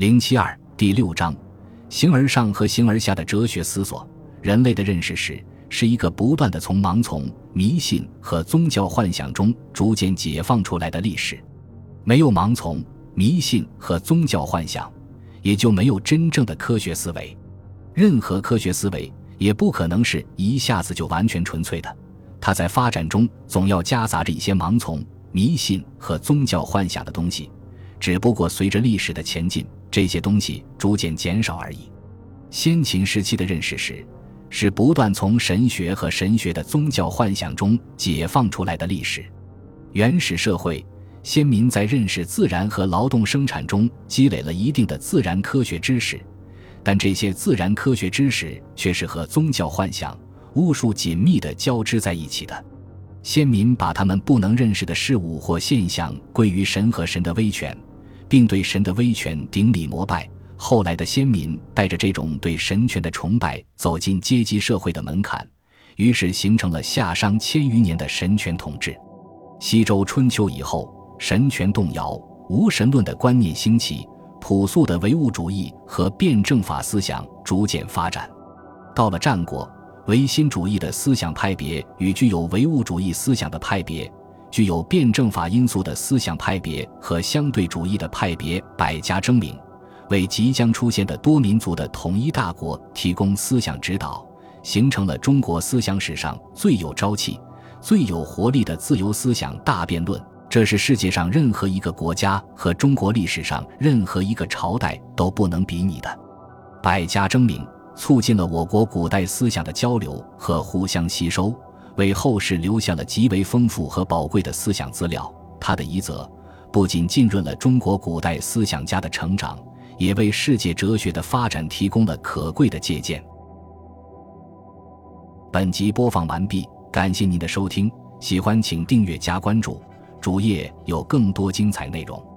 零七二第六章：形而上和形而下的哲学思索。人类的认识史是一个不断的从盲从、迷信和宗教幻想中逐渐解放出来的历史。没有盲从、迷信和宗教幻想，也就没有真正的科学思维。任何科学思维也不可能是一下子就完全纯粹的，它在发展中总要夹杂着一些盲从、迷信和宗教幻想的东西。只不过随着历史的前进，这些东西逐渐减少而已。先秦时期的认识史，是不断从神学和神学的宗教幻想中解放出来的历史。原始社会，先民在认识自然和劳动生产中积累了一定的自然科学知识，但这些自然科学知识却是和宗教幻想、巫术紧密地交织在一起的。先民把他们不能认识的事物或现象归于神和神的威权。并对神的威权顶礼膜拜。后来的先民带着这种对神权的崇拜走进阶级社会的门槛，于是形成了夏商千余年的神权统治。西周春秋以后，神权动摇，无神论的观念兴起，朴素的唯物主义和辩证法思想逐渐发展。到了战国，唯心主义的思想派别与具有唯物主义思想的派别。具有辩证法因素的思想派别和相对主义的派别百家争鸣，为即将出现的多民族的统一大国提供思想指导，形成了中国思想史上最有朝气、最有活力的自由思想大辩论。这是世界上任何一个国家和中国历史上任何一个朝代都不能比拟的。百家争鸣促进了我国古代思想的交流和互相吸收。为后世留下了极为丰富和宝贵的思想资料。他的遗泽不仅浸润了中国古代思想家的成长，也为世界哲学的发展提供了可贵的借鉴。本集播放完毕，感谢您的收听，喜欢请订阅加关注，主页有更多精彩内容。